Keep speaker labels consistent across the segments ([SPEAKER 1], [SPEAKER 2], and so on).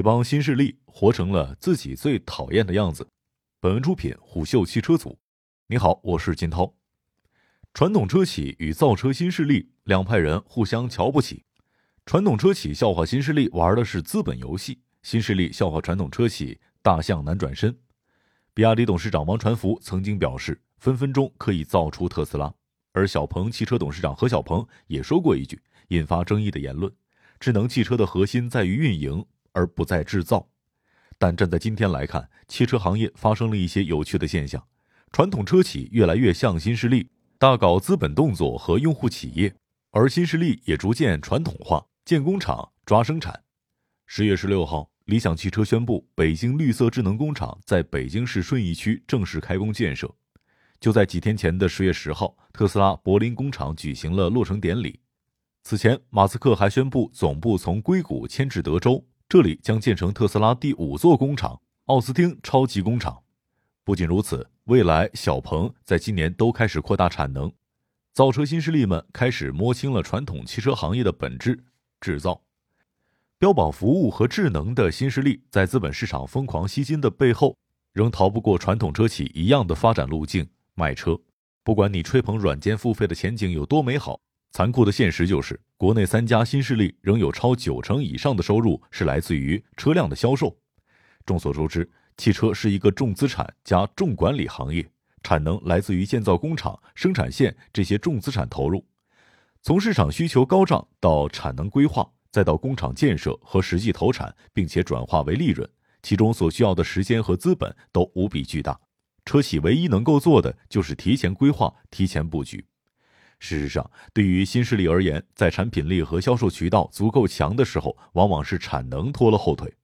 [SPEAKER 1] 这帮新势力活成了自己最讨厌的样子。本文出品虎嗅汽车组。你好，我是金涛。传统车企与造车新势力两派人互相瞧不起。传统车企笑话新势力玩的是资本游戏，新势力笑话传统车企大象难转身。比亚迪董事长王传福曾经表示，分分钟可以造出特斯拉。而小鹏汽车董事长何小鹏也说过一句引发争议的言论：智能汽车的核心在于运营。而不再制造，但站在今天来看，汽车行业发生了一些有趣的现象。传统车企越来越像新势力，大搞资本动作和用户企业，而新势力也逐渐传统化，建工厂、抓生产。十月十六号，理想汽车宣布，北京绿色智能工厂在北京市顺义区正式开工建设。就在几天前的十月十号，特斯拉柏林工厂举行了落成典礼。此前，马斯克还宣布总部从硅谷迁至德州。这里将建成特斯拉第五座工厂——奥斯汀超级工厂。不仅如此，蔚来、小鹏在今年都开始扩大产能。造车新势力们开始摸清了传统汽车行业的本质——制造。标榜服务和智能的新势力，在资本市场疯狂吸金的背后，仍逃不过传统车企一样的发展路径——卖车。不管你吹捧软件付费的前景有多美好。残酷的现实就是，国内三家新势力仍有超九成以上的收入是来自于车辆的销售。众所周知，汽车是一个重资产加重管理行业，产能来自于建造工厂、生产线这些重资产投入。从市场需求高涨到产能规划，再到工厂建设和实际投产，并且转化为利润，其中所需要的时间和资本都无比巨大。车企唯一能够做的就是提前规划、提前布局。事实上，对于新势力而言，在产品力和销售渠道足够强的时候，往往是产能拖了后腿。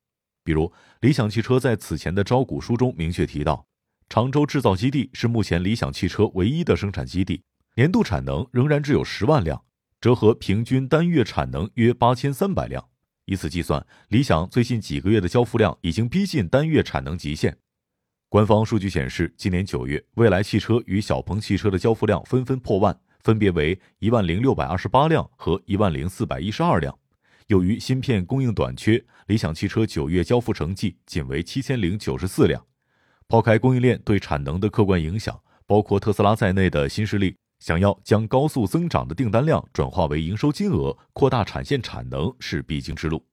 [SPEAKER 1] 比如，理想汽车在此前的招股书中明确提到，常州制造基地是目前理想汽车唯一的生产基地，年度产能仍然只有十万辆，折合平均单月产能约八千三百辆。以此计算，理想最近几个月的交付量已经逼近单月产能极限。官方数据显示，今年九月，蔚来汽车与小鹏汽车的交付量纷纷破万。分别为一万零六百二十八辆和一万零四百一十二辆。由于芯片供应短缺，理想汽车九月交付成绩仅为七千零九十四辆。抛开供应链对产能的客观影响，包括特斯拉在内的新势力想要将高速增长的订单量转化为营收金额，扩大产线产能是必经之路。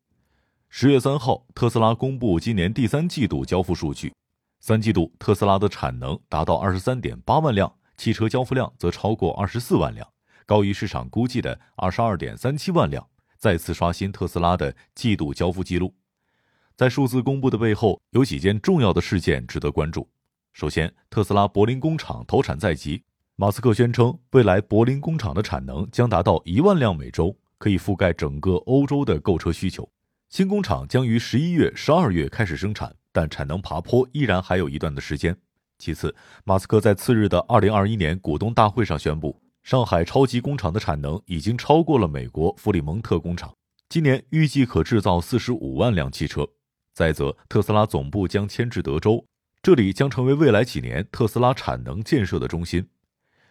[SPEAKER 1] 十月三号，特斯拉公布今年第三季度交付数据，三季度特斯拉的产能达到二十三点八万辆。汽车交付量则超过二十四万辆，高于市场估计的二十二点三七万辆，再次刷新特斯拉的季度交付记录。在数字公布的背后，有几件重要的事件值得关注。首先，特斯拉柏林工厂投产在即，马斯克宣称，未来柏林工厂的产能将达到一万辆每周，可以覆盖整个欧洲的购车需求。新工厂将于十一月、十二月开始生产，但产能爬坡依然还有一段的时间。其次，马斯克在次日的二零二一年股东大会上宣布，上海超级工厂的产能已经超过了美国弗里蒙特工厂，今年预计可制造四十五万辆汽车。再则，特斯拉总部将迁至德州，这里将成为未来几年特斯拉产能建设的中心。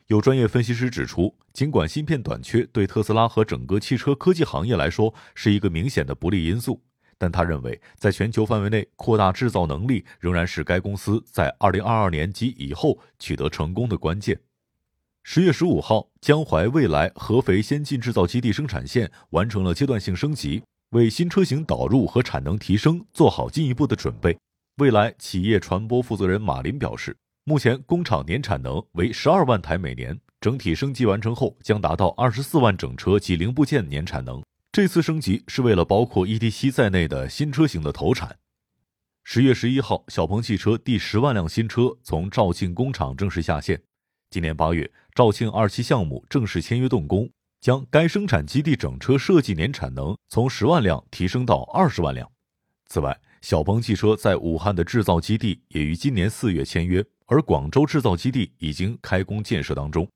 [SPEAKER 1] 有专业分析师指出，尽管芯片短缺对特斯拉和整个汽车科技行业来说是一个明显的不利因素。但他认为，在全球范围内扩大制造能力，仍然是该公司在二零二二年及以后取得成功的关键。十月十五号，江淮未来合肥先进制造基地生产线完成了阶段性升级，为新车型导入和产能提升做好进一步的准备。未来企业传播负责人马林表示，目前工厂年产能为十二万台每年，整体升级完成后将达到二十四万整车及零部件年产能。这次升级是为了包括 ETC 在内的新车型的投产。十月十一号，小鹏汽车第十万辆新车从肇庆工厂正式下线。今年八月，肇庆二期项目正式签约动工，将该生产基地整车设计年产能从十万辆提升到二十万辆。此外，小鹏汽车在武汉的制造基地也于今年四月签约，而广州制造基地已经开工建设当中。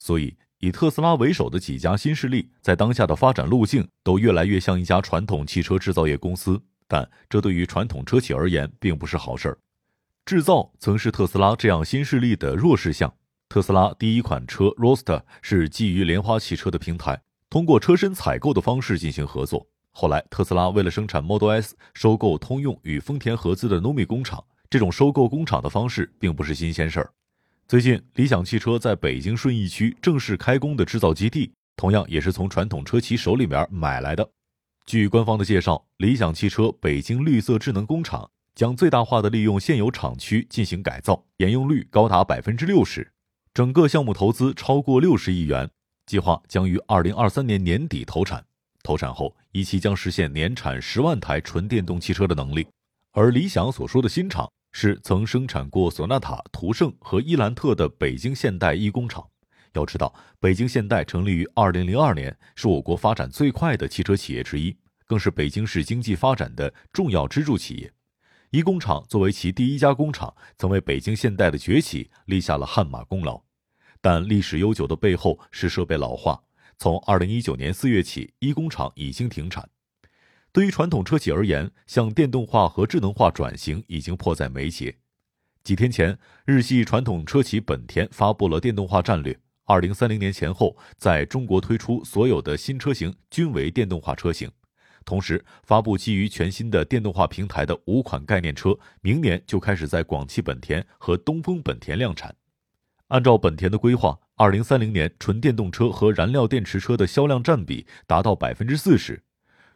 [SPEAKER 1] 所以。以特斯拉为首的几家新势力，在当下的发展路径都越来越像一家传统汽车制造业公司，但这对于传统车企而言并不是好事儿。制造曾是特斯拉这样新势力的弱势项。特斯拉第一款车 r o s t e r 是基于莲花汽车的平台，通过车身采购的方式进行合作。后来特斯拉为了生产 Model S，收购通用与丰田合资的 NUMI 工厂。这种收购工厂的方式并不是新鲜事儿。最近，理想汽车在北京顺义区正式开工的制造基地，同样也是从传统车企手里面买来的。据官方的介绍，理想汽车北京绿色智能工厂将最大化的利用现有厂区进行改造，沿用率高达百分之六十。整个项目投资超过六十亿元，计划将于二零二三年年底投产。投产后，一期将实现年产十万台纯电动汽车的能力。而理想所说的新厂。是曾生产过索纳塔、途胜和伊兰特的北京现代一工厂。要知道，北京现代成立于二零零二年，是我国发展最快的汽车企业之一，更是北京市经济发展的重要支柱企业。一工厂作为其第一家工厂，曾为北京现代的崛起立下了汗马功劳。但历史悠久的背后是设备老化，从二零一九年四月起，一工厂已经停产。对于传统车企而言，向电动化和智能化转型已经迫在眉睫。几天前，日系传统车企本田发布了电动化战略，二零三零年前后在中国推出所有的新车型均为电动化车型，同时发布基于全新的电动化平台的五款概念车，明年就开始在广汽本田和东风本田量产。按照本田的规划，二零三零年纯电动车和燃料电池车的销量占比达到百分之四十。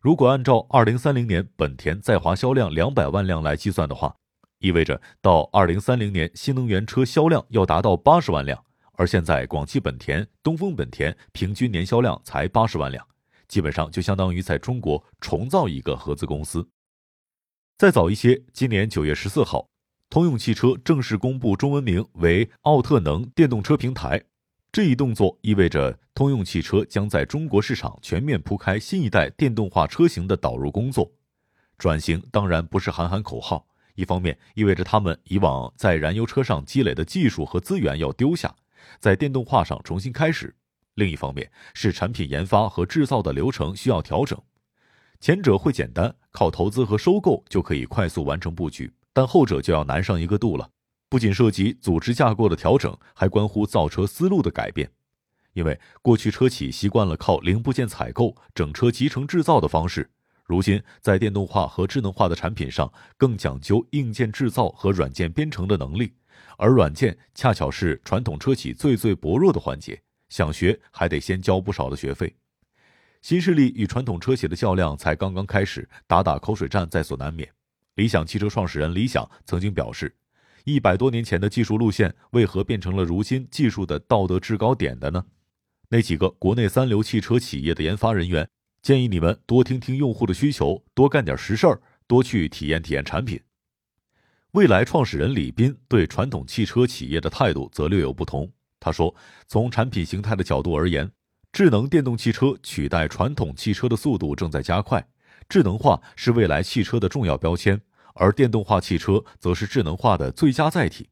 [SPEAKER 1] 如果按照二零三零年本田在华销量两百万辆来计算的话，意味着到二零三零年新能源车销量要达到八十万辆，而现在广汽本田、东风本田平均年销量才八十万辆，基本上就相当于在中国重造一个合资公司。再早一些，今年九月十四号，通用汽车正式公布中文名为奥特能电动车平台。这一动作意味着通用汽车将在中国市场全面铺开新一代电动化车型的导入工作。转型当然不是喊喊口号，一方面意味着他们以往在燃油车上积累的技术和资源要丢下，在电动化上重新开始；另一方面是产品研发和制造的流程需要调整。前者会简单，靠投资和收购就可以快速完成布局，但后者就要难上一个度了。不仅涉及组织架构的调整，还关乎造车思路的改变。因为过去车企习惯了靠零部件采购、整车集成制造的方式，如今在电动化和智能化的产品上，更讲究硬件制造和软件编程的能力，而软件恰巧是传统车企最最薄弱的环节，想学还得先交不少的学费。新势力与传统车企的较量才刚刚开始，打打口水战在所难免。理想汽车创始人李想曾经表示。一百多年前的技术路线，为何变成了如今技术的道德制高点的呢？那几个国内三流汽车企业的研发人员建议你们多听听用户的需求，多干点实事儿，多去体验体验产品。未来创始人李斌对传统汽车企业的态度则略有不同。他说：“从产品形态的角度而言，智能电动汽车取代传统汽车的速度正在加快，智能化是未来汽车的重要标签。”而电动化汽车则是智能化的最佳载体。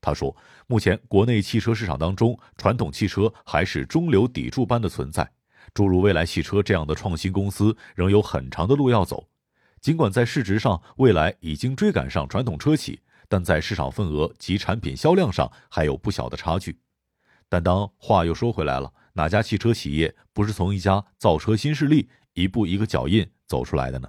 [SPEAKER 1] 他说，目前国内汽车市场当中，传统汽车还是中流砥柱般的存在，诸如蔚来汽车这样的创新公司仍有很长的路要走。尽管在市值上，蔚来已经追赶上传统车企，但在市场份额及产品销量上还有不小的差距。但当话又说回来了，哪家汽车企业不是从一家造车新势力一步一个脚印走出来的呢？